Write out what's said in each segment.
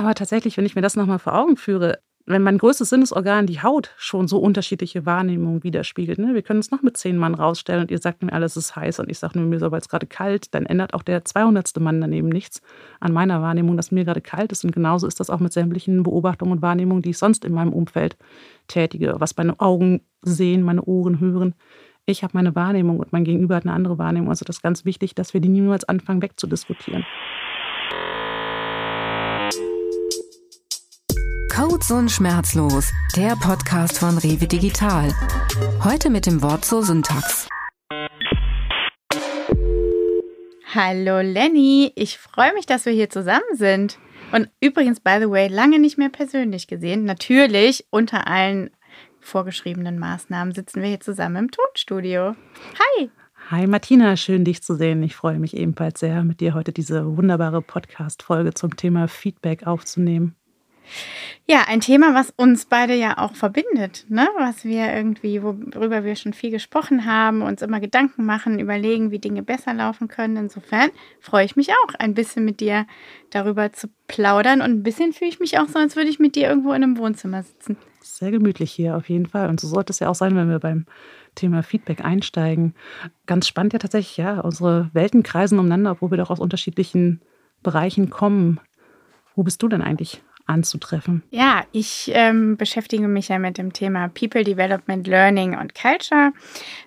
Aber tatsächlich, wenn ich mir das nochmal vor Augen führe, wenn mein größtes Sinnesorgan, die Haut, schon so unterschiedliche Wahrnehmungen widerspiegelt. Ne? Wir können uns noch mit zehn Mann rausstellen und ihr sagt mir, alles ist heiß und ich sage nur, mir ist aber jetzt gerade kalt, dann ändert auch der 200. Mann daneben nichts an meiner Wahrnehmung, dass mir gerade kalt ist. Und genauso ist das auch mit sämtlichen Beobachtungen und Wahrnehmungen, die ich sonst in meinem Umfeld tätige, was meine Augen sehen, meine Ohren hören. Ich habe meine Wahrnehmung und mein Gegenüber hat eine andere Wahrnehmung. Also das ist ganz wichtig, dass wir die niemals anfangen wegzudiskutieren. Codes und Schmerzlos, der Podcast von Rewe Digital. Heute mit dem Wort zur Syntax. Hallo Lenny, ich freue mich, dass wir hier zusammen sind. Und übrigens, by the way, lange nicht mehr persönlich gesehen. Natürlich, unter allen vorgeschriebenen Maßnahmen sitzen wir hier zusammen im Tonstudio. Hi! Hi Martina, schön dich zu sehen. Ich freue mich ebenfalls sehr, mit dir heute diese wunderbare Podcast-Folge zum Thema Feedback aufzunehmen. Ja, ein Thema, was uns beide ja auch verbindet, ne? was wir irgendwie, worüber wir schon viel gesprochen haben, uns immer Gedanken machen, überlegen, wie Dinge besser laufen können. Insofern freue ich mich auch, ein bisschen mit dir darüber zu plaudern und ein bisschen fühle ich mich auch so, als würde ich mit dir irgendwo in einem Wohnzimmer sitzen. Sehr gemütlich hier auf jeden Fall. Und so sollte es ja auch sein, wenn wir beim Thema Feedback einsteigen. Ganz spannend ja tatsächlich, ja, unsere Welten kreisen umeinander, obwohl wir doch aus unterschiedlichen Bereichen kommen. Wo bist du denn eigentlich anzutreffen? Ja, ich ähm, beschäftige mich ja mit dem Thema People Development, Learning und Culture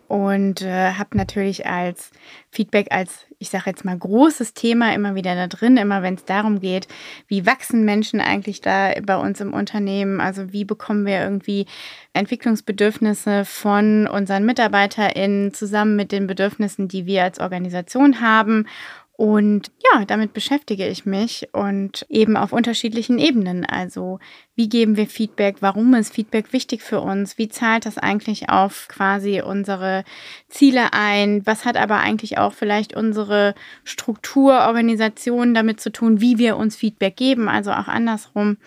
und äh, habe natürlich als Feedback als, ich sage jetzt mal, großes Thema immer wieder da drin, immer wenn es darum geht, wie wachsen Menschen eigentlich da bei uns im Unternehmen, also wie bekommen wir irgendwie Entwicklungsbedürfnisse von unseren MitarbeiterInnen zusammen mit den Bedürfnissen, die wir als Organisation haben und ja, damit beschäftige ich mich und eben auf unterschiedlichen Ebenen. Also wie geben wir Feedback? Warum ist Feedback wichtig für uns? Wie zahlt das eigentlich auf quasi unsere Ziele ein? Was hat aber eigentlich auch vielleicht unsere Struktur, Organisation damit zu tun, wie wir uns Feedback geben? Also auch andersrum.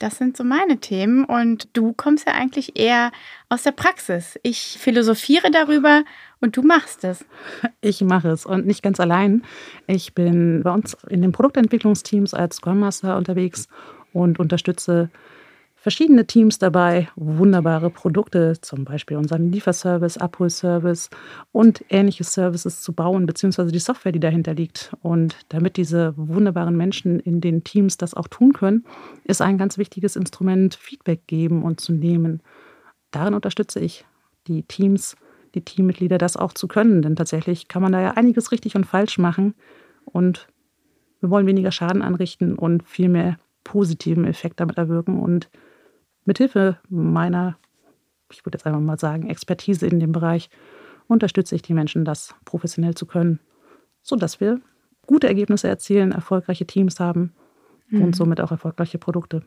Das sind so meine Themen und du kommst ja eigentlich eher aus der Praxis. Ich philosophiere darüber und du machst es. Ich mache es und nicht ganz allein. Ich bin bei uns in den Produktentwicklungsteams als Scrum Master unterwegs und unterstütze verschiedene Teams dabei, wunderbare Produkte, zum Beispiel unseren Lieferservice, Abholservice und ähnliche Services zu bauen, beziehungsweise die Software, die dahinter liegt. Und damit diese wunderbaren Menschen in den Teams das auch tun können, ist ein ganz wichtiges Instrument Feedback geben und zu nehmen. Darin unterstütze ich die Teams, die Teammitglieder, das auch zu können. Denn tatsächlich kann man da ja einiges richtig und falsch machen. Und wir wollen weniger Schaden anrichten und viel mehr positiven Effekt damit erwirken. Und Mithilfe meiner, ich würde jetzt einfach mal sagen, Expertise in dem Bereich unterstütze ich die Menschen, das professionell zu können, sodass wir gute Ergebnisse erzielen, erfolgreiche Teams haben mhm. und somit auch erfolgreiche Produkte.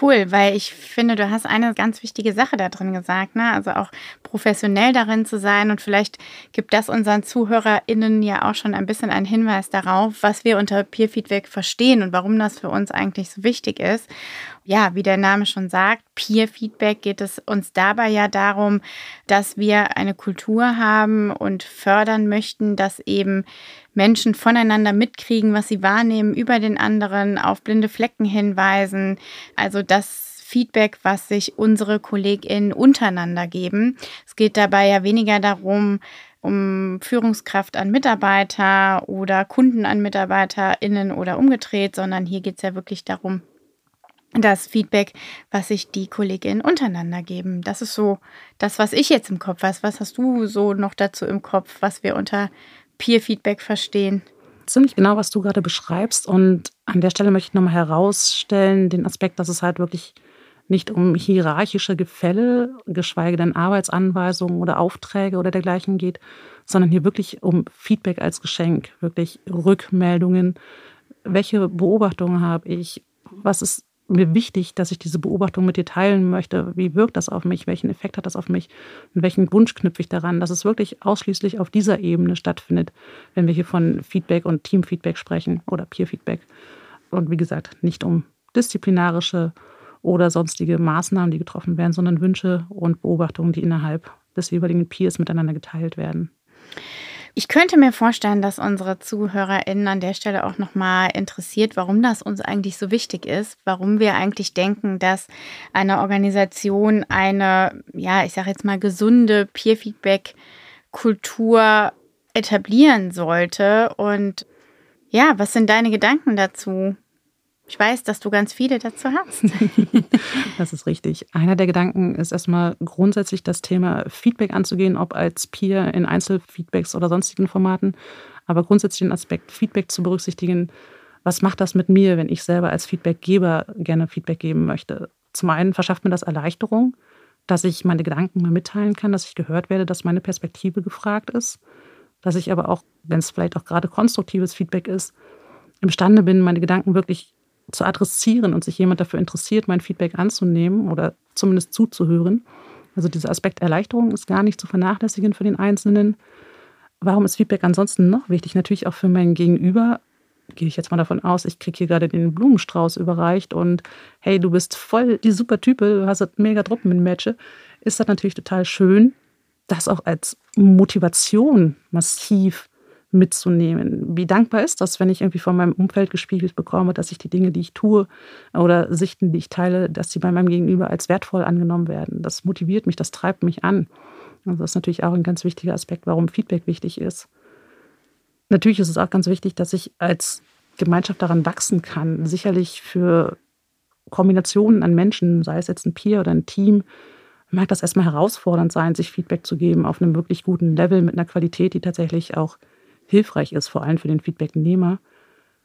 Cool, weil ich finde, du hast eine ganz wichtige Sache da drin gesagt, ne? Also auch professionell darin zu sein und vielleicht gibt das unseren ZuhörerInnen ja auch schon ein bisschen einen Hinweis darauf, was wir unter Peer Feedback verstehen und warum das für uns eigentlich so wichtig ist ja, wie der Name schon sagt, Peer Feedback geht es uns dabei ja darum, dass wir eine Kultur haben und fördern möchten, dass eben Menschen voneinander mitkriegen, was sie wahrnehmen, über den anderen, auf blinde Flecken hinweisen. Also das Feedback, was sich unsere KollegInnen untereinander geben. Es geht dabei ja weniger darum, um Führungskraft an Mitarbeiter oder Kunden an MitarbeiterInnen oder umgedreht, sondern hier geht es ja wirklich darum, das Feedback, was sich die Kolleginnen untereinander geben. Das ist so das, was ich jetzt im Kopf habe. Was hast du so noch dazu im Kopf, was wir unter Peer-Feedback verstehen? Ziemlich genau, was du gerade beschreibst. Und an der Stelle möchte ich nochmal herausstellen, den Aspekt, dass es halt wirklich nicht um hierarchische Gefälle, geschweige denn Arbeitsanweisungen oder Aufträge oder dergleichen geht, sondern hier wirklich um Feedback als Geschenk, wirklich Rückmeldungen. Welche Beobachtungen habe ich? Was ist mir wichtig, dass ich diese Beobachtung mit dir teilen möchte. Wie wirkt das auf mich? Welchen Effekt hat das auf mich? Und welchen Wunsch knüpfe ich daran, dass es wirklich ausschließlich auf dieser Ebene stattfindet, wenn wir hier von Feedback und Teamfeedback sprechen oder Peerfeedback. Und wie gesagt, nicht um disziplinarische oder sonstige Maßnahmen, die getroffen werden, sondern Wünsche und Beobachtungen, die innerhalb des jeweiligen Peers miteinander geteilt werden. Ich könnte mir vorstellen, dass unsere ZuhörerInnen an der Stelle auch nochmal interessiert, warum das uns eigentlich so wichtig ist, warum wir eigentlich denken, dass eine Organisation eine, ja, ich sage jetzt mal, gesunde Peer-Feedback-Kultur etablieren sollte. Und ja, was sind deine Gedanken dazu? Ich weiß, dass du ganz viele dazu hast. das ist richtig. Einer der Gedanken ist erstmal grundsätzlich das Thema Feedback anzugehen, ob als Peer in Einzelfeedbacks oder sonstigen Formaten, aber grundsätzlich den Aspekt Feedback zu berücksichtigen. Was macht das mit mir, wenn ich selber als Feedbackgeber gerne Feedback geben möchte? Zum einen verschafft mir das Erleichterung, dass ich meine Gedanken mal mitteilen kann, dass ich gehört werde, dass meine Perspektive gefragt ist, dass ich aber auch, wenn es vielleicht auch gerade konstruktives Feedback ist, imstande bin, meine Gedanken wirklich zu adressieren und sich jemand dafür interessiert, mein Feedback anzunehmen oder zumindest zuzuhören. Also dieser Aspekt Erleichterung ist gar nicht zu vernachlässigen für den Einzelnen. Warum ist Feedback ansonsten noch wichtig? Natürlich auch für mein Gegenüber. Gehe ich jetzt mal davon aus, ich kriege hier gerade den Blumenstrauß überreicht und hey, du bist voll die super Type, du hast mega Truppen in Matche. Ist das natürlich total schön, das auch als Motivation massiv mitzunehmen. Wie dankbar ist das, wenn ich irgendwie von meinem Umfeld gespiegelt bekomme, dass ich die Dinge, die ich tue oder Sichten, die ich teile, dass sie bei meinem Gegenüber als wertvoll angenommen werden. Das motiviert mich, das treibt mich an. Also das ist natürlich auch ein ganz wichtiger Aspekt, warum Feedback wichtig ist. Natürlich ist es auch ganz wichtig, dass ich als Gemeinschaft daran wachsen kann. Sicherlich für Kombinationen an Menschen, sei es jetzt ein Peer oder ein Team, mag das erstmal herausfordernd sein, sich Feedback zu geben auf einem wirklich guten Level mit einer Qualität, die tatsächlich auch hilfreich ist, vor allem für den Feedbacknehmer.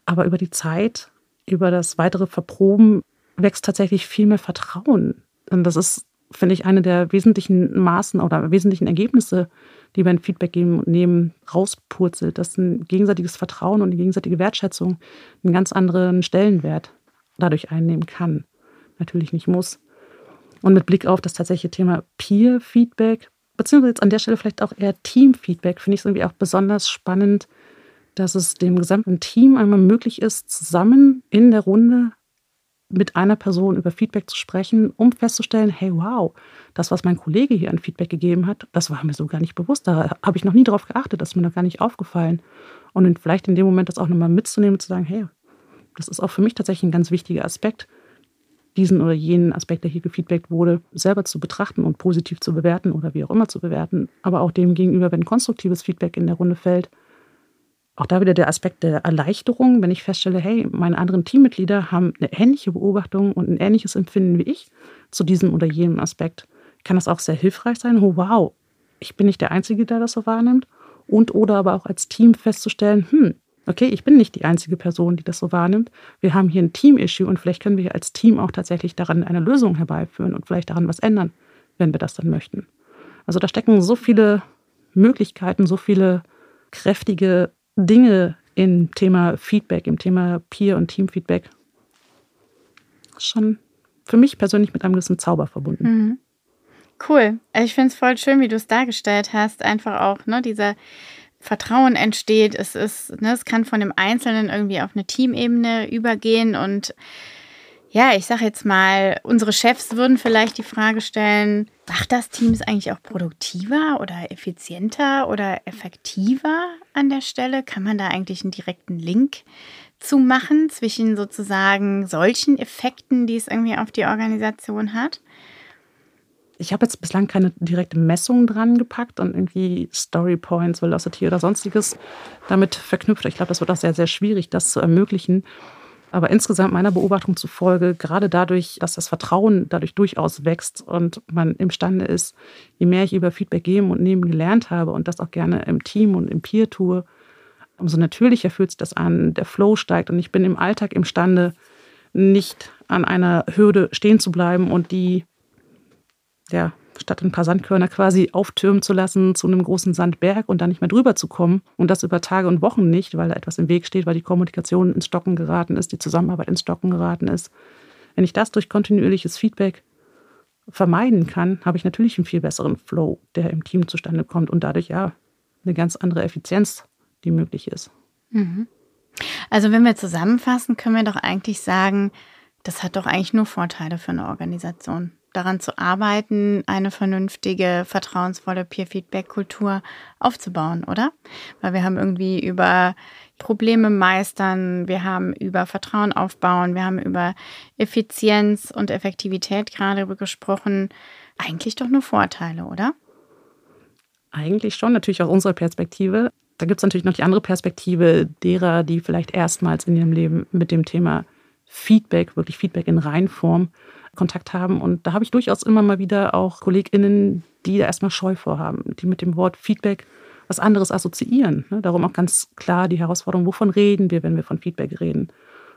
Aber über die Zeit, über das weitere Verproben wächst tatsächlich viel mehr Vertrauen. Und das ist, finde ich, eine der wesentlichen Maßen oder wesentlichen Ergebnisse, die beim Feedback geben und nehmen, rauspurzelt, dass ein gegenseitiges Vertrauen und eine gegenseitige Wertschätzung einen ganz anderen Stellenwert dadurch einnehmen kann. Natürlich nicht muss. Und mit Blick auf das tatsächliche Thema Peer-Feedback beziehungsweise jetzt an der Stelle vielleicht auch eher Teamfeedback, finde ich es irgendwie auch besonders spannend, dass es dem gesamten Team einmal möglich ist, zusammen in der Runde mit einer Person über Feedback zu sprechen, um festzustellen, hey, wow, das, was mein Kollege hier an Feedback gegeben hat, das war mir so gar nicht bewusst. Da habe ich noch nie darauf geachtet, das ist mir noch gar nicht aufgefallen. Und vielleicht in dem Moment das auch nochmal mitzunehmen und zu sagen, hey, das ist auch für mich tatsächlich ein ganz wichtiger Aspekt, diesen oder jenen Aspekt, der hier gefeedbackt wurde, selber zu betrachten und positiv zu bewerten oder wie auch immer zu bewerten, aber auch dem gegenüber, wenn konstruktives Feedback in der Runde fällt, auch da wieder der Aspekt der Erleichterung, wenn ich feststelle, hey, meine anderen Teammitglieder haben eine ähnliche Beobachtung und ein ähnliches Empfinden wie ich zu diesem oder jenem Aspekt, kann das auch sehr hilfreich sein. Oh, wow, ich bin nicht der Einzige, der das so wahrnimmt. Und oder aber auch als Team festzustellen, hm, okay, ich bin nicht die einzige Person, die das so wahrnimmt. Wir haben hier ein Team-Issue und vielleicht können wir als Team auch tatsächlich daran eine Lösung herbeiführen und vielleicht daran was ändern, wenn wir das dann möchten. Also da stecken so viele Möglichkeiten, so viele kräftige Dinge im Thema Feedback, im Thema Peer- und Teamfeedback. Schon für mich persönlich mit einem gewissen Zauber verbunden. Mhm. Cool. Ich finde es voll schön, wie du es dargestellt hast. Einfach auch, ne, dieser Vertrauen entsteht. Es ist, ne, es kann von dem Einzelnen irgendwie auf eine Teamebene übergehen und ja, ich sage jetzt mal, unsere Chefs würden vielleicht die Frage stellen, macht das Teams eigentlich auch produktiver oder effizienter oder effektiver an der Stelle? Kann man da eigentlich einen direkten Link zu machen zwischen sozusagen solchen Effekten, die es irgendwie auf die Organisation hat? Ich habe jetzt bislang keine direkte Messung dran gepackt und irgendwie Story Points, Velocity oder sonstiges damit verknüpft. Ich glaube, das wird auch sehr, sehr schwierig, das zu ermöglichen. Aber insgesamt meiner Beobachtung zufolge, gerade dadurch, dass das Vertrauen dadurch durchaus wächst und man imstande ist, je mehr ich über Feedback geben und nehmen gelernt habe und das auch gerne im Team und im Peer tue, umso natürlicher fühlt sich das an, der Flow steigt und ich bin im Alltag imstande, nicht an einer Hürde stehen zu bleiben und die ja, statt ein paar Sandkörner quasi auftürmen zu lassen zu einem großen Sandberg und dann nicht mehr drüber zu kommen und das über Tage und Wochen nicht, weil da etwas im Weg steht, weil die Kommunikation ins Stocken geraten ist, die Zusammenarbeit ins Stocken geraten ist. Wenn ich das durch kontinuierliches Feedback vermeiden kann, habe ich natürlich einen viel besseren Flow, der im Team zustande kommt und dadurch ja eine ganz andere Effizienz, die möglich ist. Mhm. Also wenn wir zusammenfassen, können wir doch eigentlich sagen, das hat doch eigentlich nur Vorteile für eine Organisation daran zu arbeiten, eine vernünftige, vertrauensvolle Peer-Feedback-Kultur aufzubauen, oder? Weil wir haben irgendwie über Probleme meistern, wir haben über Vertrauen aufbauen, wir haben über Effizienz und Effektivität gerade gesprochen. Eigentlich doch nur Vorteile, oder? Eigentlich schon, natürlich aus unserer Perspektive. Da gibt es natürlich noch die andere Perspektive derer, die vielleicht erstmals in ihrem Leben mit dem Thema Feedback, wirklich Feedback in Reinform Kontakt haben. Und da habe ich durchaus immer mal wieder auch KollegInnen, die da erstmal Scheu vorhaben, die mit dem Wort Feedback was anderes assoziieren. Ne? Darum auch ganz klar die Herausforderung, wovon reden wir, wenn wir von Feedback reden?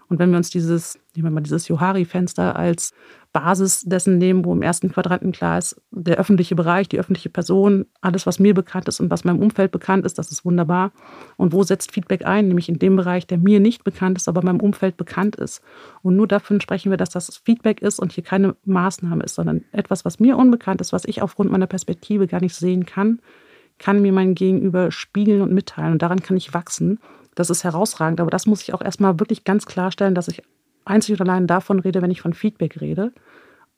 Und wenn wir uns dieses, nehmen wir mal dieses Johari-Fenster als Basis dessen nehmen, wo im ersten Quadranten klar ist, der öffentliche Bereich, die öffentliche Person, alles, was mir bekannt ist und was meinem Umfeld bekannt ist, das ist wunderbar. Und wo setzt Feedback ein? Nämlich in dem Bereich, der mir nicht bekannt ist, aber meinem Umfeld bekannt ist. Und nur davon sprechen wir, dass das Feedback ist und hier keine Maßnahme ist, sondern etwas, was mir unbekannt ist, was ich aufgrund meiner Perspektive gar nicht sehen kann, kann mir mein Gegenüber spiegeln und mitteilen. Und daran kann ich wachsen. Das ist herausragend. Aber das muss ich auch erstmal wirklich ganz klarstellen, dass ich einzig und allein davon rede, wenn ich von Feedback rede.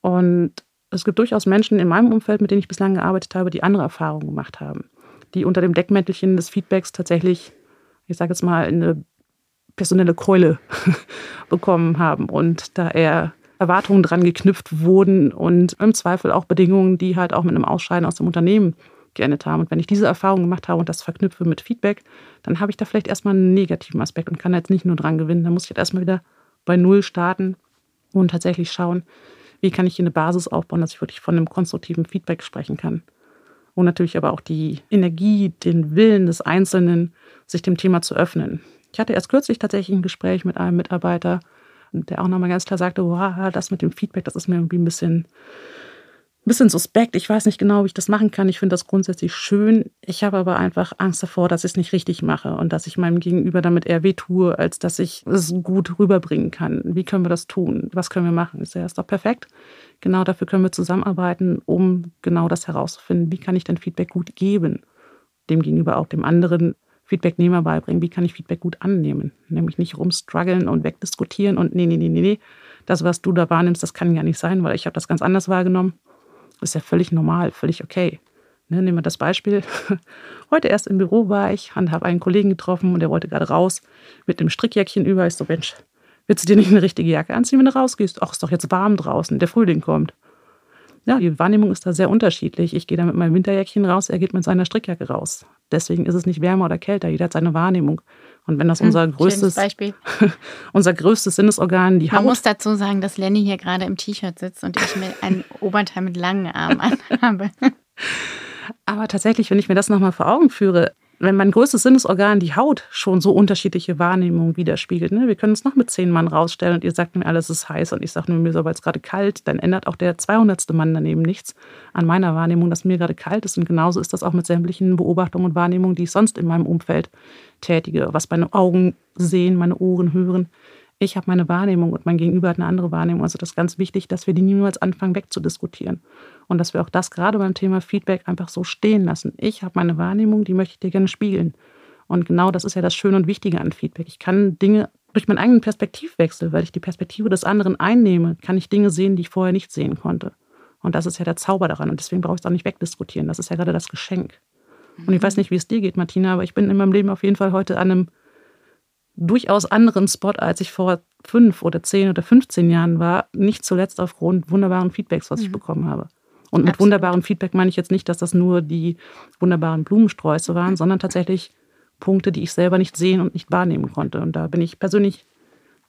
Und es gibt durchaus Menschen in meinem Umfeld, mit denen ich bislang gearbeitet habe, die andere Erfahrungen gemacht haben, die unter dem Deckmäntelchen des Feedbacks tatsächlich, ich sage jetzt mal, eine personelle Keule bekommen haben und da eher Erwartungen dran geknüpft wurden und im Zweifel auch Bedingungen, die halt auch mit einem Ausscheiden aus dem Unternehmen geendet haben. Und wenn ich diese Erfahrung gemacht habe und das verknüpfe mit Feedback, dann habe ich da vielleicht erstmal einen negativen Aspekt und kann jetzt nicht nur dran gewinnen. Dann muss ich jetzt erstmal wieder bei Null starten und tatsächlich schauen, wie kann ich hier eine Basis aufbauen, dass ich wirklich von einem konstruktiven Feedback sprechen kann. Und natürlich aber auch die Energie, den Willen des Einzelnen, sich dem Thema zu öffnen. Ich hatte erst kürzlich tatsächlich ein Gespräch mit einem Mitarbeiter, der auch nochmal ganz klar sagte, wow, das mit dem Feedback, das ist mir irgendwie ein bisschen bisschen suspekt. Ich weiß nicht genau, wie ich das machen kann. Ich finde das grundsätzlich schön. Ich habe aber einfach Angst davor, dass ich es nicht richtig mache und dass ich meinem Gegenüber damit eher wehtue, als dass ich es gut rüberbringen kann. Wie können wir das tun? Was können wir machen? Ist ja ist doch perfekt. Genau dafür können wir zusammenarbeiten, um genau das herauszufinden. Wie kann ich denn Feedback gut geben? Dem gegenüber auch dem anderen Feedbacknehmer beibringen. Wie kann ich Feedback gut annehmen? Nämlich nicht rumstruggeln und wegdiskutieren und nee, nee, nee, nee, nee. Das, was du da wahrnimmst, das kann ja nicht sein, weil ich habe das ganz anders wahrgenommen ist ja völlig normal, völlig okay. Ne, nehmen wir das Beispiel. Heute erst im Büro war ich und habe einen Kollegen getroffen und der wollte gerade raus mit einem Strickjäckchen über. Ich so, Mensch, willst du dir nicht eine richtige Jacke anziehen, wenn du rausgehst? Ach, ist doch jetzt warm draußen, der Frühling kommt. Ja, die Wahrnehmung ist da sehr unterschiedlich. Ich gehe da mit meinem Winterjäckchen raus, er geht mit seiner Strickjacke raus. Deswegen ist es nicht wärmer oder kälter, jeder hat seine Wahrnehmung. Und wenn das hm, unser hm, größtes, unser größtes Sinnesorgan, die Man Haut. Man muss dazu sagen, dass Lenny hier gerade im T-Shirt sitzt und ich mir ein Oberteil mit langen Armen anhabe. Aber tatsächlich, wenn ich mir das nochmal vor Augen führe, wenn mein größtes Sinnesorgan, die Haut, schon so unterschiedliche Wahrnehmungen widerspiegelt. Ne? Wir können uns noch mit zehn Mann rausstellen und ihr sagt mir, alles ist heiß und ich sage nur, mir ist aber jetzt gerade kalt, dann ändert auch der 200. Mann daneben nichts an meiner Wahrnehmung, dass mir gerade kalt ist. Und genauso ist das auch mit sämtlichen Beobachtungen und Wahrnehmungen, die ich sonst in meinem Umfeld tätige, was meine Augen sehen, meine Ohren hören. Ich habe meine Wahrnehmung und mein Gegenüber hat eine andere Wahrnehmung. Also das ist ganz wichtig, dass wir die niemals anfangen wegzudiskutieren. Und dass wir auch das gerade beim Thema Feedback einfach so stehen lassen. Ich habe meine Wahrnehmung, die möchte ich dir gerne spiegeln. Und genau das ist ja das Schöne und Wichtige an Feedback. Ich kann Dinge durch meinen eigenen Perspektivwechsel, weil ich die Perspektive des anderen einnehme, kann ich Dinge sehen, die ich vorher nicht sehen konnte. Und das ist ja der Zauber daran. Und deswegen brauche ich es auch nicht wegdiskutieren. Das ist ja gerade das Geschenk. Und ich weiß nicht, wie es dir geht, Martina, aber ich bin in meinem Leben auf jeden Fall heute an einem durchaus anderen Spot, als ich vor fünf oder zehn oder 15 Jahren war. Nicht zuletzt aufgrund wunderbaren Feedbacks, was ich mhm. bekommen habe. Und mit Absolut. wunderbarem Feedback meine ich jetzt nicht, dass das nur die wunderbaren Blumensträuße waren, sondern tatsächlich Punkte, die ich selber nicht sehen und nicht wahrnehmen konnte. Und da bin ich persönlich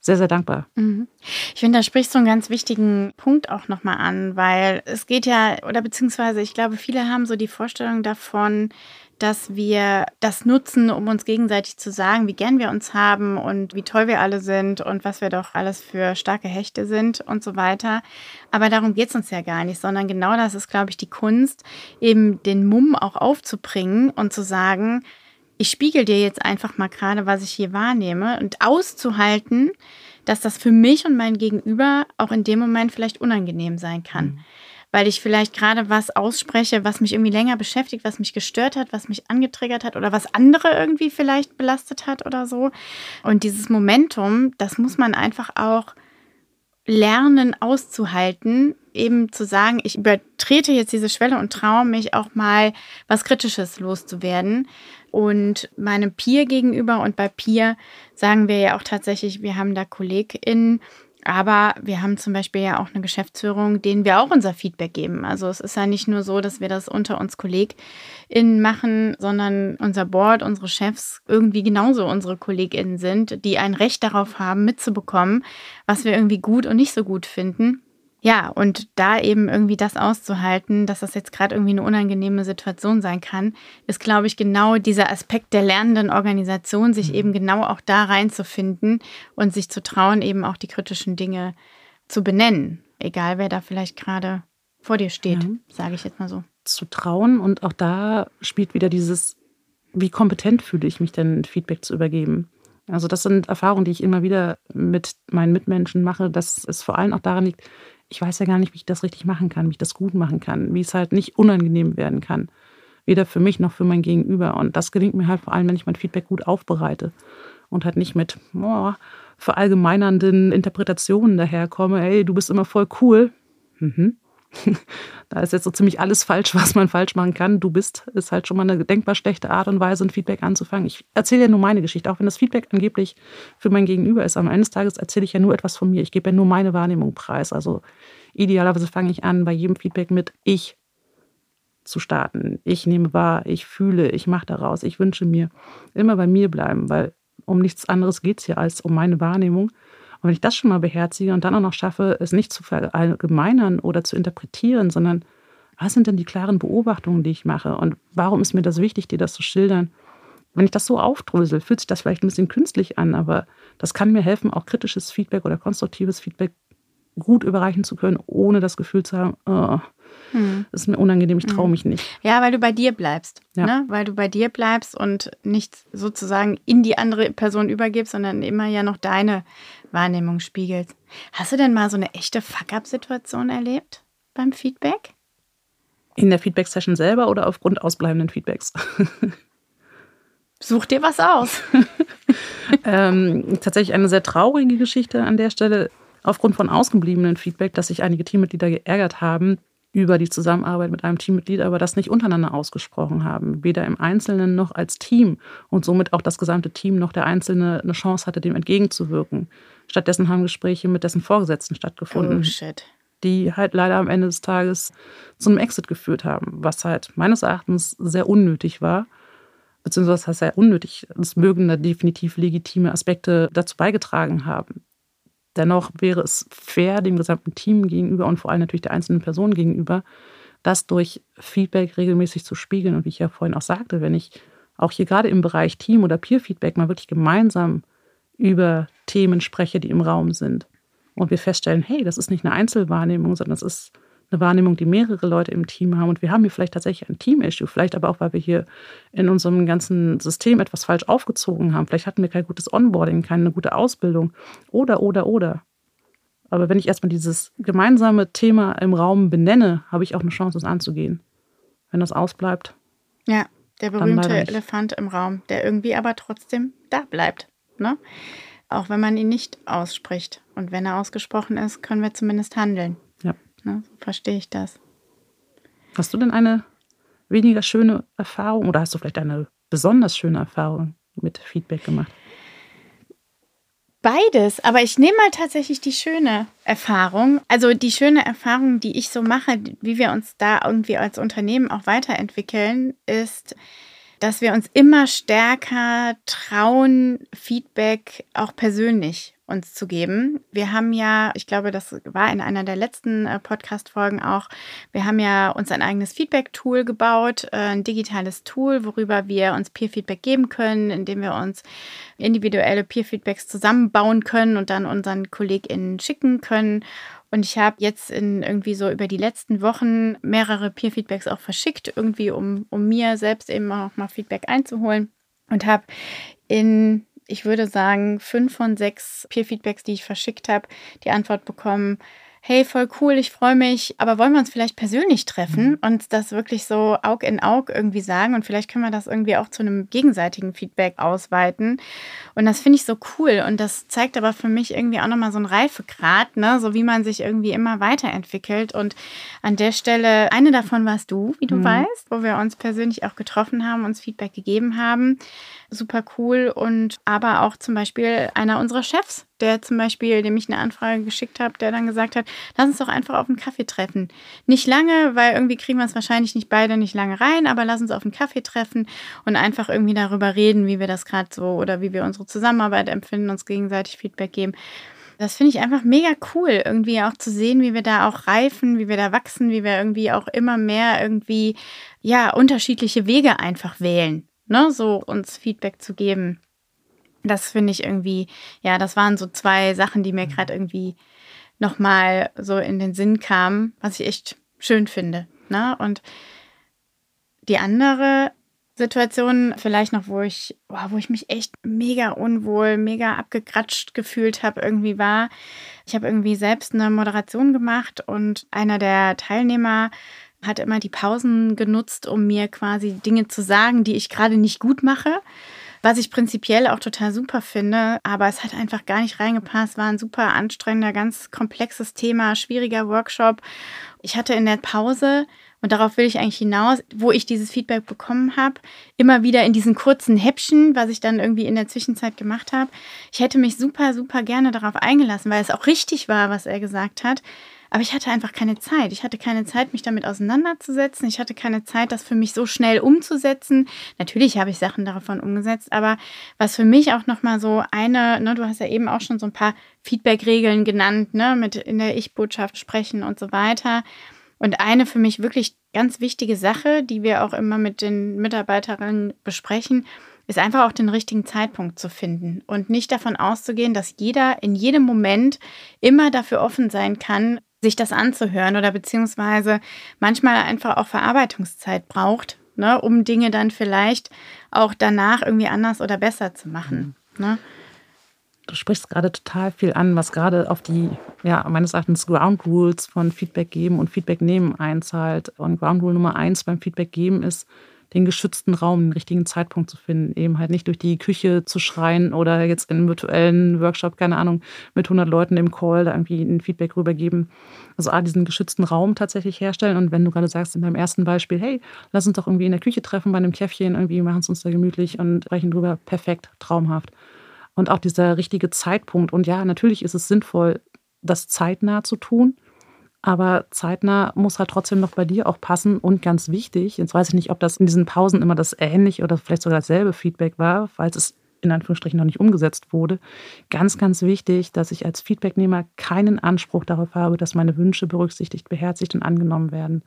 sehr, sehr dankbar. Mhm. Ich finde, da sprichst du einen ganz wichtigen Punkt auch nochmal an, weil es geht ja, oder beziehungsweise ich glaube, viele haben so die Vorstellung davon, dass wir das nutzen, um uns gegenseitig zu sagen, wie gern wir uns haben und wie toll wir alle sind und was wir doch alles für starke Hechte sind und so weiter. Aber darum geht es uns ja gar nicht, sondern genau das ist, glaube ich, die Kunst, eben den Mumm auch aufzubringen und zu sagen, ich spiegel dir jetzt einfach mal gerade, was ich hier wahrnehme und auszuhalten, dass das für mich und mein Gegenüber auch in dem Moment vielleicht unangenehm sein kann. Mhm. Weil ich vielleicht gerade was ausspreche, was mich irgendwie länger beschäftigt, was mich gestört hat, was mich angetriggert hat oder was andere irgendwie vielleicht belastet hat oder so. Und dieses Momentum, das muss man einfach auch lernen auszuhalten, eben zu sagen, ich übertrete jetzt diese Schwelle und traue mich auch mal was Kritisches loszuwerden. Und meinem Peer gegenüber und bei Peer sagen wir ja auch tatsächlich, wir haben da KollegInnen, aber wir haben zum Beispiel ja auch eine Geschäftsführung, denen wir auch unser Feedback geben. Also es ist ja nicht nur so, dass wir das unter uns KollegInnen machen, sondern unser Board, unsere Chefs irgendwie genauso unsere KollegInnen sind, die ein Recht darauf haben, mitzubekommen, was wir irgendwie gut und nicht so gut finden. Ja, und da eben irgendwie das auszuhalten, dass das jetzt gerade irgendwie eine unangenehme Situation sein kann, ist, glaube ich, genau dieser Aspekt der lernenden Organisation, sich mhm. eben genau auch da reinzufinden und sich zu trauen, eben auch die kritischen Dinge zu benennen, egal wer da vielleicht gerade vor dir steht, ja. sage ich jetzt mal so. Zu trauen und auch da spielt wieder dieses, wie kompetent fühle ich mich denn, Feedback zu übergeben. Also das sind Erfahrungen, die ich immer wieder mit meinen Mitmenschen mache, dass es vor allem auch daran liegt, ich weiß ja gar nicht, wie ich das richtig machen kann, wie ich das gut machen kann, wie es halt nicht unangenehm werden kann. Weder für mich noch für mein Gegenüber. Und das gelingt mir halt vor allem, wenn ich mein Feedback gut aufbereite und halt nicht mit oh, verallgemeinernden Interpretationen daherkomme, hey, du bist immer voll cool. Mhm. da ist jetzt so ziemlich alles falsch, was man falsch machen kann. Du bist, ist halt schon mal eine denkbar schlechte Art und Weise, ein Feedback anzufangen. Ich erzähle ja nur meine Geschichte, auch wenn das Feedback angeblich für mein Gegenüber ist. Am Ende des Tages erzähle ich ja nur etwas von mir. Ich gebe ja nur meine Wahrnehmung preis. Also idealerweise fange ich an, bei jedem Feedback mit ich zu starten. Ich nehme wahr, ich fühle, ich mache daraus, ich wünsche mir. Immer bei mir bleiben, weil um nichts anderes geht es hier als um meine Wahrnehmung. Und wenn ich das schon mal beherzige und dann auch noch schaffe, es nicht zu verallgemeinern oder zu interpretieren, sondern was sind denn die klaren Beobachtungen, die ich mache und warum ist mir das wichtig, dir das zu schildern? Wenn ich das so aufdrösel, fühlt sich das vielleicht ein bisschen künstlich an, aber das kann mir helfen, auch kritisches Feedback oder konstruktives Feedback gut überreichen zu können, ohne das Gefühl zu haben, oh, hm. Das ist mir unangenehm, ich traue hm. mich nicht. Ja, weil du bei dir bleibst. Ja. Ne? Weil du bei dir bleibst und nicht sozusagen in die andere Person übergibst, sondern immer ja noch deine Wahrnehmung spiegelst. Hast du denn mal so eine echte Fuck-up-Situation erlebt beim Feedback? In der Feedback-Session selber oder aufgrund ausbleibenden Feedbacks? Such dir was aus. ähm, tatsächlich eine sehr traurige Geschichte an der Stelle. Aufgrund von ausgebliebenen Feedback, dass sich einige Teammitglieder geärgert haben, über die Zusammenarbeit mit einem Teammitglied, aber das nicht untereinander ausgesprochen haben, weder im Einzelnen noch als Team und somit auch das gesamte Team noch der Einzelne eine Chance hatte, dem entgegenzuwirken. Stattdessen haben Gespräche mit dessen Vorgesetzten stattgefunden, oh, die halt leider am Ende des Tages zum Exit geführt haben, was halt meines Erachtens sehr unnötig war, beziehungsweise sehr unnötig, es mögen da definitiv legitime Aspekte dazu beigetragen haben. Dennoch wäre es fair dem gesamten Team gegenüber und vor allem natürlich der einzelnen Person gegenüber, das durch Feedback regelmäßig zu spiegeln. Und wie ich ja vorhin auch sagte, wenn ich auch hier gerade im Bereich Team- oder Peer-Feedback mal wirklich gemeinsam über Themen spreche, die im Raum sind und wir feststellen, hey, das ist nicht eine Einzelwahrnehmung, sondern das ist eine Wahrnehmung, die mehrere Leute im Team haben. Und wir haben hier vielleicht tatsächlich ein Team-Issue, vielleicht aber auch, weil wir hier in unserem ganzen System etwas falsch aufgezogen haben. Vielleicht hatten wir kein gutes Onboarding, keine gute Ausbildung oder, oder, oder. Aber wenn ich erstmal dieses gemeinsame Thema im Raum benenne, habe ich auch eine Chance, es anzugehen. Wenn das ausbleibt. Ja, der berühmte Elefant im Raum, der irgendwie aber trotzdem da bleibt. Ne? Auch wenn man ihn nicht ausspricht. Und wenn er ausgesprochen ist, können wir zumindest handeln. Ne? So verstehe ich das. Hast du denn eine weniger schöne Erfahrung oder hast du vielleicht eine besonders schöne Erfahrung mit Feedback gemacht? Beides, aber ich nehme mal tatsächlich die schöne Erfahrung. Also die schöne Erfahrung, die ich so mache, wie wir uns da irgendwie als Unternehmen auch weiterentwickeln, ist, dass wir uns immer stärker trauen, Feedback auch persönlich uns zu geben. Wir haben ja, ich glaube, das war in einer der letzten äh, Podcast-Folgen auch, wir haben ja uns ein eigenes Feedback-Tool gebaut, äh, ein digitales Tool, worüber wir uns Peer-Feedback geben können, indem wir uns individuelle Peer-Feedbacks zusammenbauen können und dann unseren KollegInnen schicken können. Und ich habe jetzt in irgendwie so über die letzten Wochen mehrere Peer-Feedbacks auch verschickt, irgendwie um, um mir selbst eben auch mal Feedback einzuholen und habe in ich würde sagen, fünf von sechs Peer-Feedbacks, die ich verschickt habe, die Antwort bekommen, hey, voll cool, ich freue mich, aber wollen wir uns vielleicht persönlich treffen Mhm. und das wirklich so Aug in Aug irgendwie sagen und vielleicht können wir das irgendwie auch zu einem gegenseitigen Feedback ausweiten. Und das finde ich so cool und das zeigt aber für mich irgendwie auch nochmal so einen Reifegrad, ne? so wie man sich irgendwie immer weiterentwickelt. Und an der Stelle, eine davon warst du, wie du Mhm. weißt, wo wir uns persönlich auch getroffen haben, uns Feedback gegeben haben. Super cool und aber auch zum Beispiel einer unserer Chefs, der zum Beispiel, dem ich eine Anfrage geschickt habe, der dann gesagt hat, lass uns doch einfach auf einen Kaffee treffen. Nicht lange, weil irgendwie kriegen wir es wahrscheinlich nicht beide nicht lange rein, aber lass uns auf einen Kaffee treffen und einfach irgendwie darüber reden, wie wir das gerade so oder wie wir unsere Zusammenarbeit empfinden, uns gegenseitig Feedback geben. Das finde ich einfach mega cool, irgendwie auch zu sehen, wie wir da auch reifen, wie wir da wachsen, wie wir irgendwie auch immer mehr irgendwie, ja, unterschiedliche Wege einfach wählen, ne, so uns Feedback zu geben. Das finde ich irgendwie, ja, das waren so zwei Sachen, die mir gerade irgendwie nochmal so in den Sinn kamen, was ich echt schön finde. Ne? Und die andere Situation, vielleicht noch, wo ich, boah, wo ich mich echt mega unwohl, mega abgekratscht gefühlt habe, irgendwie war, ich habe irgendwie selbst eine Moderation gemacht und einer der Teilnehmer hat immer die Pausen genutzt, um mir quasi Dinge zu sagen, die ich gerade nicht gut mache. Was ich prinzipiell auch total super finde, aber es hat einfach gar nicht reingepasst, war ein super anstrengender, ganz komplexes Thema, schwieriger Workshop. Ich hatte in der Pause, und darauf will ich eigentlich hinaus, wo ich dieses Feedback bekommen habe, immer wieder in diesen kurzen Häppchen, was ich dann irgendwie in der Zwischenzeit gemacht habe. Ich hätte mich super, super gerne darauf eingelassen, weil es auch richtig war, was er gesagt hat. Aber ich hatte einfach keine Zeit. Ich hatte keine Zeit, mich damit auseinanderzusetzen. Ich hatte keine Zeit, das für mich so schnell umzusetzen. Natürlich habe ich Sachen davon umgesetzt, aber was für mich auch nochmal so eine, ne, du hast ja eben auch schon so ein paar Feedback-Regeln genannt, ne, mit in der Ich-Botschaft sprechen und so weiter. Und eine für mich wirklich ganz wichtige Sache, die wir auch immer mit den Mitarbeiterinnen besprechen, ist einfach auch den richtigen Zeitpunkt zu finden und nicht davon auszugehen, dass jeder in jedem Moment immer dafür offen sein kann, sich das anzuhören oder beziehungsweise manchmal einfach auch Verarbeitungszeit braucht, ne, um Dinge dann vielleicht auch danach irgendwie anders oder besser zu machen. Ne? Du sprichst gerade total viel an, was gerade auf die, ja, meines Erachtens Ground Rules von Feedback geben und Feedback nehmen einzahlt. Und Ground Rule Nummer eins beim Feedback geben ist, den geschützten Raum, den richtigen Zeitpunkt zu finden. Eben halt nicht durch die Küche zu schreien oder jetzt in einem virtuellen Workshop, keine Ahnung, mit 100 Leuten im Call da irgendwie ein Feedback rübergeben. Also A, diesen geschützten Raum tatsächlich herstellen. Und wenn du gerade sagst in deinem ersten Beispiel, hey, lass uns doch irgendwie in der Küche treffen bei einem Käffchen, irgendwie machen es uns da gemütlich und sprechen drüber, perfekt, traumhaft. Und auch dieser richtige Zeitpunkt. Und ja, natürlich ist es sinnvoll, das zeitnah zu tun. Aber zeitnah muss halt trotzdem noch bei dir auch passen. Und ganz wichtig, jetzt weiß ich nicht, ob das in diesen Pausen immer das ähnliche oder vielleicht sogar dasselbe Feedback war, falls es in Anführungsstrichen noch nicht umgesetzt wurde. Ganz, ganz wichtig, dass ich als Feedbacknehmer keinen Anspruch darauf habe, dass meine Wünsche berücksichtigt, beherzigt und angenommen werden.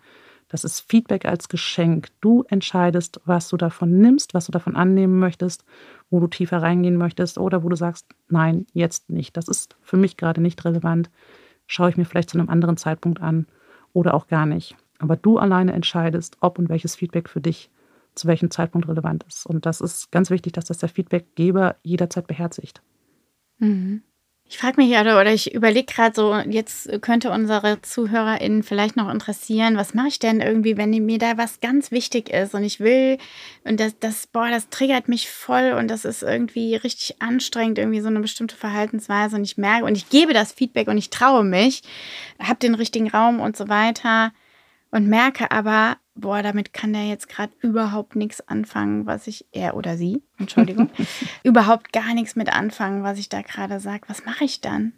Das ist Feedback als Geschenk. Du entscheidest, was du davon nimmst, was du davon annehmen möchtest, wo du tiefer reingehen möchtest oder wo du sagst, nein, jetzt nicht. Das ist für mich gerade nicht relevant. Schaue ich mir vielleicht zu einem anderen Zeitpunkt an oder auch gar nicht. Aber du alleine entscheidest, ob und welches Feedback für dich zu welchem Zeitpunkt relevant ist. Und das ist ganz wichtig, dass das der Feedbackgeber jederzeit beherzigt. Mhm. Ich frage mich oder, oder ich überlege gerade so, jetzt könnte unsere ZuhörerInnen vielleicht noch interessieren, was mache ich denn irgendwie, wenn mir da was ganz wichtig ist und ich will, und das, das, boah, das triggert mich voll und das ist irgendwie richtig anstrengend, irgendwie so eine bestimmte Verhaltensweise und ich merke und ich gebe das Feedback und ich traue mich, habe den richtigen Raum und so weiter und merke aber, boah, damit kann der jetzt gerade überhaupt nichts anfangen, was ich, er oder sie, Entschuldigung, überhaupt gar nichts mit anfangen, was ich da gerade sage. Was mache ich dann?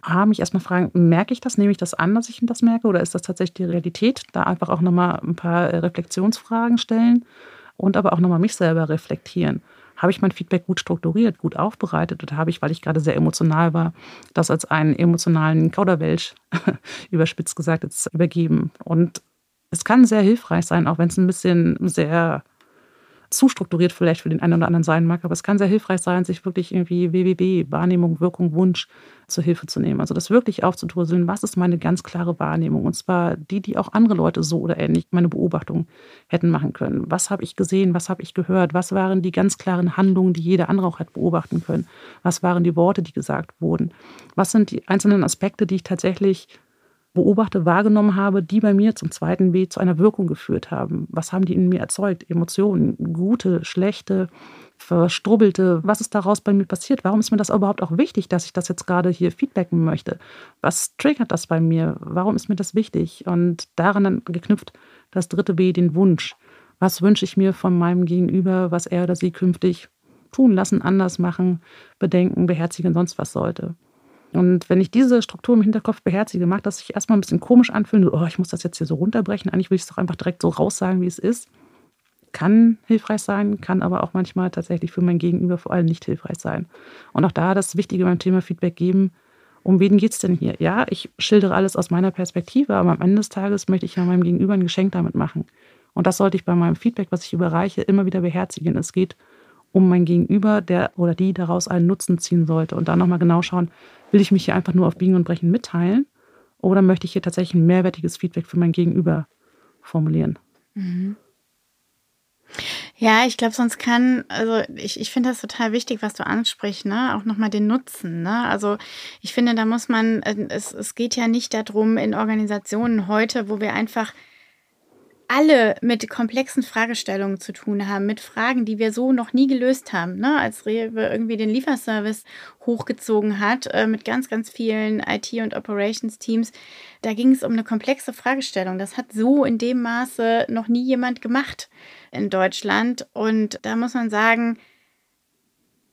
A, mich erstmal fragen, merke ich das, nehme ich das an, dass ich das merke oder ist das tatsächlich die Realität? Da einfach auch nochmal ein paar Reflexionsfragen stellen und aber auch nochmal mich selber reflektieren. Habe ich mein Feedback gut strukturiert, gut aufbereitet oder habe ich, weil ich gerade sehr emotional war, das als einen emotionalen Kauderwelsch, überspitzt gesagt, jetzt übergeben? Und es kann sehr hilfreich sein, auch wenn es ein bisschen sehr zu strukturiert vielleicht für den einen oder anderen sein mag, aber es kann sehr hilfreich sein, sich wirklich irgendwie WWW, Wahrnehmung, Wirkung, Wunsch zur Hilfe zu nehmen. Also das wirklich aufzudröseln, was ist meine ganz klare Wahrnehmung? Und zwar die, die auch andere Leute so oder ähnlich meine Beobachtung hätten machen können. Was habe ich gesehen? Was habe ich gehört? Was waren die ganz klaren Handlungen, die jeder andere auch hat beobachten können? Was waren die Worte, die gesagt wurden? Was sind die einzelnen Aspekte, die ich tatsächlich beobachte, wahrgenommen habe, die bei mir zum zweiten B zu einer Wirkung geführt haben. Was haben die in mir erzeugt? Emotionen, gute, schlechte, verstrubbelte. Was ist daraus bei mir passiert? Warum ist mir das überhaupt auch wichtig, dass ich das jetzt gerade hier feedbacken möchte? Was triggert das bei mir? Warum ist mir das wichtig? Und daran dann geknüpft das dritte B, den Wunsch. Was wünsche ich mir von meinem Gegenüber, was er oder sie künftig tun lassen, anders machen, bedenken, beherzigen, sonst was sollte? Und wenn ich diese Struktur im Hinterkopf beherzige, mag das sich erstmal ein bisschen komisch anfühlen. Oh, ich muss das jetzt hier so runterbrechen. Eigentlich will ich es doch einfach direkt so raussagen, wie es ist. Kann hilfreich sein, kann aber auch manchmal tatsächlich für mein Gegenüber vor allem nicht hilfreich sein. Und auch da das Wichtige beim Thema Feedback geben. Um wen geht es denn hier? Ja, ich schildere alles aus meiner Perspektive, aber am Ende des Tages möchte ich ja meinem Gegenüber ein Geschenk damit machen. Und das sollte ich bei meinem Feedback, was ich überreiche, immer wieder beherzigen. Es geht um mein Gegenüber, der oder die daraus einen Nutzen ziehen sollte. Und dann nochmal genau schauen, will ich mich hier einfach nur auf Biegen und Brechen mitteilen oder möchte ich hier tatsächlich ein mehrwertiges Feedback für mein Gegenüber formulieren? Mhm. Ja, ich glaube, sonst kann, also ich, ich finde das total wichtig, was du ansprichst, ne? Auch nochmal den Nutzen, ne? Also ich finde, da muss man, äh, es, es geht ja nicht darum, in Organisationen heute, wo wir einfach alle mit komplexen Fragestellungen zu tun haben, mit Fragen, die wir so noch nie gelöst haben. Ne? Als Rewe irgendwie den Lieferservice hochgezogen hat, äh, mit ganz, ganz vielen IT- und Operations-Teams, da ging es um eine komplexe Fragestellung. Das hat so in dem Maße noch nie jemand gemacht in Deutschland. Und da muss man sagen,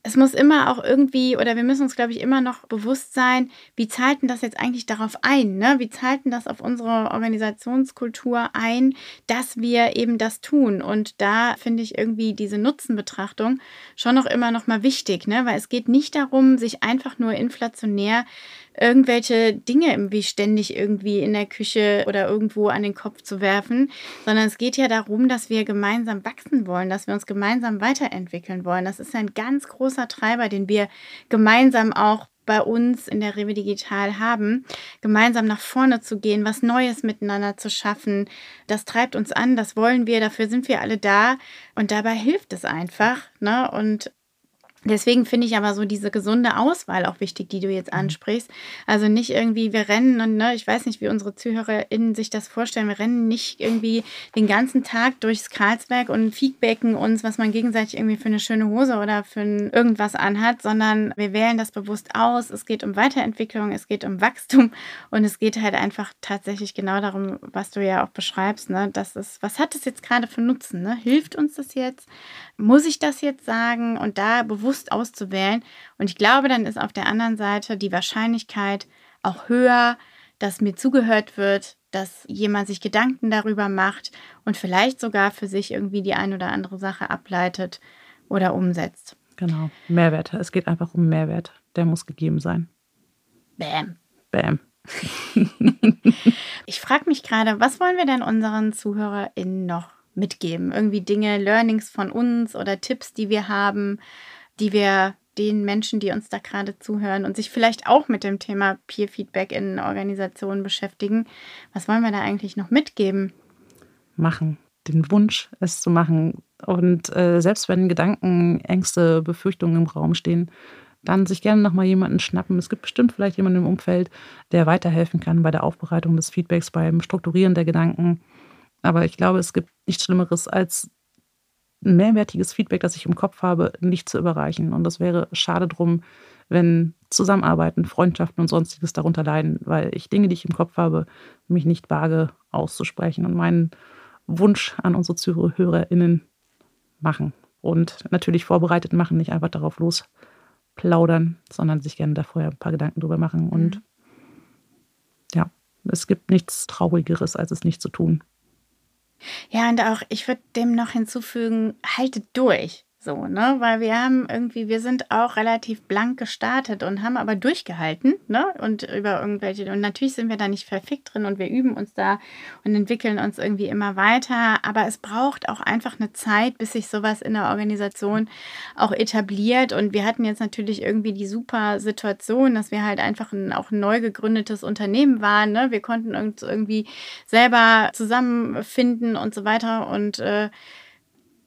es muss immer auch irgendwie, oder wir müssen uns, glaube ich, immer noch bewusst sein, wie zahlt denn das jetzt eigentlich darauf ein? Ne? Wie zahlt denn das auf unsere Organisationskultur ein, dass wir eben das tun? Und da finde ich irgendwie diese Nutzenbetrachtung schon noch immer noch mal wichtig, ne? weil es geht nicht darum, sich einfach nur inflationär irgendwelche Dinge irgendwie ständig irgendwie in der Küche oder irgendwo an den Kopf zu werfen, sondern es geht ja darum, dass wir gemeinsam wachsen wollen, dass wir uns gemeinsam weiterentwickeln wollen. Das ist ein ganz großer Treiber, den wir gemeinsam auch bei uns in der Rewe Digital haben, gemeinsam nach vorne zu gehen, was Neues miteinander zu schaffen. Das treibt uns an, das wollen wir, dafür sind wir alle da und dabei hilft es einfach. Ne? Und Deswegen finde ich aber so diese gesunde Auswahl auch wichtig, die du jetzt mhm. ansprichst. Also nicht irgendwie, wir rennen und ne, ich weiß nicht, wie unsere ZuhörerInnen sich das vorstellen. Wir rennen nicht irgendwie den ganzen Tag durchs Karlsberg und feedbacken uns, was man gegenseitig irgendwie für eine schöne Hose oder für irgendwas anhat, sondern wir wählen das bewusst aus. Es geht um Weiterentwicklung, es geht um Wachstum und es geht halt einfach tatsächlich genau darum, was du ja auch beschreibst. Ne? Das ist, was hat das jetzt gerade für Nutzen? Ne? Hilft uns das jetzt? Muss ich das jetzt sagen? Und da bewusst bewusst auszuwählen. Und ich glaube, dann ist auf der anderen Seite die Wahrscheinlichkeit auch höher, dass mir zugehört wird, dass jemand sich Gedanken darüber macht und vielleicht sogar für sich irgendwie die ein oder andere Sache ableitet oder umsetzt. Genau, Mehrwert. Es geht einfach um Mehrwert. Der muss gegeben sein. Bam. Bam. ich frage mich gerade, was wollen wir denn unseren ZuhörerInnen noch mitgeben? Irgendwie Dinge, Learnings von uns oder Tipps, die wir haben, die wir den Menschen, die uns da gerade zuhören und sich vielleicht auch mit dem Thema Peer Feedback in Organisationen beschäftigen. Was wollen wir da eigentlich noch mitgeben? Machen. Den Wunsch, es zu machen. Und äh, selbst wenn Gedanken, Ängste, Befürchtungen im Raum stehen, dann sich gerne nochmal jemanden schnappen. Es gibt bestimmt vielleicht jemanden im Umfeld, der weiterhelfen kann bei der Aufbereitung des Feedbacks, beim Strukturieren der Gedanken. Aber ich glaube, es gibt nichts Schlimmeres, als mehrwertiges Feedback, das ich im Kopf habe, nicht zu überreichen. Und das wäre schade drum, wenn Zusammenarbeiten, Freundschaften und sonstiges darunter leiden, weil ich Dinge, die ich im Kopf habe, mich nicht wage auszusprechen und meinen Wunsch an unsere ZuhörerInnen machen. Und natürlich vorbereitet machen, nicht einfach darauf losplaudern, sondern sich gerne da vorher ein paar Gedanken drüber machen. Und mhm. ja, es gibt nichts Traurigeres, als es nicht zu tun. Ja, und auch, ich würde dem noch hinzufügen, haltet durch. So, ne? Weil wir haben irgendwie, wir sind auch relativ blank gestartet und haben aber durchgehalten, ne? Und über irgendwelche, und natürlich sind wir da nicht verfickt drin und wir üben uns da und entwickeln uns irgendwie immer weiter. Aber es braucht auch einfach eine Zeit, bis sich sowas in der Organisation auch etabliert. Und wir hatten jetzt natürlich irgendwie die super Situation, dass wir halt einfach ein auch neu gegründetes Unternehmen waren. Ne? Wir konnten uns irgendwie selber zusammenfinden und so weiter. Und äh,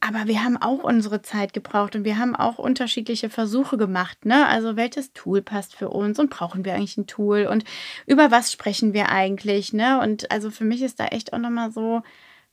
aber wir haben auch unsere Zeit gebraucht und wir haben auch unterschiedliche Versuche gemacht. Ne? Also welches Tool passt für uns und brauchen wir eigentlich ein Tool und über was sprechen wir eigentlich? Ne? Und also für mich ist da echt auch nochmal so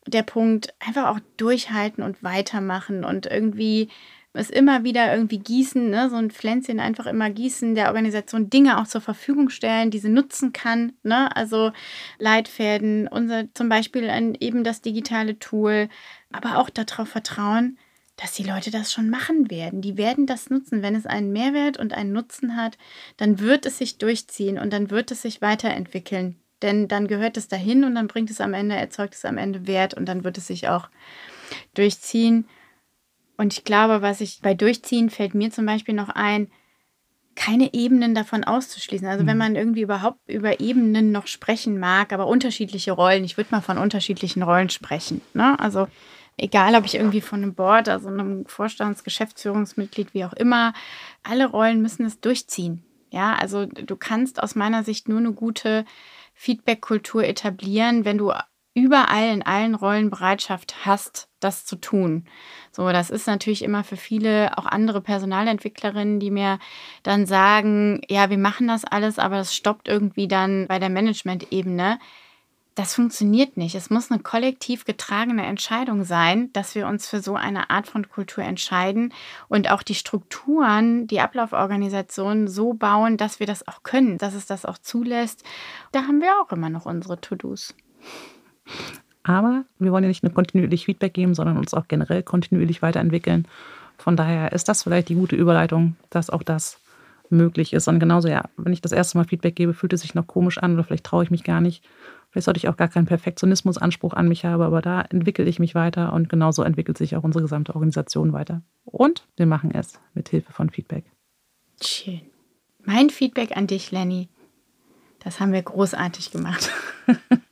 der Punkt, einfach auch durchhalten und weitermachen und irgendwie es immer wieder irgendwie gießen, ne? so ein Pflänzchen einfach immer gießen, der Organisation Dinge auch zur Verfügung stellen, die sie nutzen kann. Ne? Also Leitfäden, unser zum Beispiel ein, eben das digitale Tool, aber auch darauf vertrauen, dass die Leute das schon machen werden. Die werden das nutzen. Wenn es einen Mehrwert und einen Nutzen hat, dann wird es sich durchziehen und dann wird es sich weiterentwickeln. Denn dann gehört es dahin und dann bringt es am Ende, erzeugt es am Ende Wert und dann wird es sich auch durchziehen. Und ich glaube, was ich bei Durchziehen fällt mir zum Beispiel noch ein, keine Ebenen davon auszuschließen. Also wenn mhm. man irgendwie überhaupt über Ebenen noch sprechen mag, aber unterschiedliche Rollen, ich würde mal von unterschiedlichen Rollen sprechen. Ne? Also egal, ob ich irgendwie von einem Board, also einem Vorstands-, Geschäftsführungsmitglied, wie auch immer, alle Rollen müssen es durchziehen. Ja, also du kannst aus meiner Sicht nur eine gute Feedback-Kultur etablieren, wenn du überall in allen Rollen Bereitschaft hast, das zu tun. So, das ist natürlich immer für viele auch andere Personalentwicklerinnen, die mir dann sagen, ja, wir machen das alles, aber das stoppt irgendwie dann bei der Management-Ebene. Das funktioniert nicht. Es muss eine kollektiv getragene Entscheidung sein, dass wir uns für so eine Art von Kultur entscheiden und auch die Strukturen, die Ablauforganisationen so bauen, dass wir das auch können, dass es das auch zulässt. Da haben wir auch immer noch unsere To-Dos. Aber wir wollen ja nicht nur kontinuierlich Feedback geben, sondern uns auch generell kontinuierlich weiterentwickeln. Von daher ist das vielleicht die gute Überleitung, dass auch das möglich ist. Und genauso, ja, wenn ich das erste Mal Feedback gebe, fühlt es sich noch komisch an oder vielleicht traue ich mich gar nicht. Vielleicht sollte ich auch gar keinen Perfektionismusanspruch an mich haben, aber da entwickle ich mich weiter und genauso entwickelt sich auch unsere gesamte Organisation weiter. Und wir machen es mit Hilfe von Feedback. Schön. Mein Feedback an dich, Lenny. Das haben wir großartig gemacht.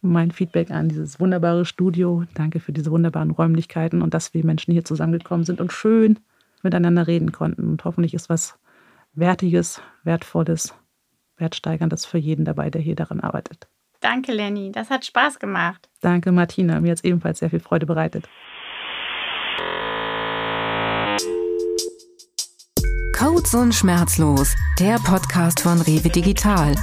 mein Feedback an dieses wunderbare Studio. Danke für diese wunderbaren Räumlichkeiten und dass wir Menschen hier zusammengekommen sind und schön miteinander reden konnten. Und hoffentlich ist was Wertiges, Wertvolles, Wertsteigerndes für jeden dabei, der hier daran arbeitet. Danke, Lenny. Das hat Spaß gemacht. Danke, Martina. Mir hat es ebenfalls sehr viel Freude bereitet. Codes und Schmerzlos, der Podcast von Rewe Digital.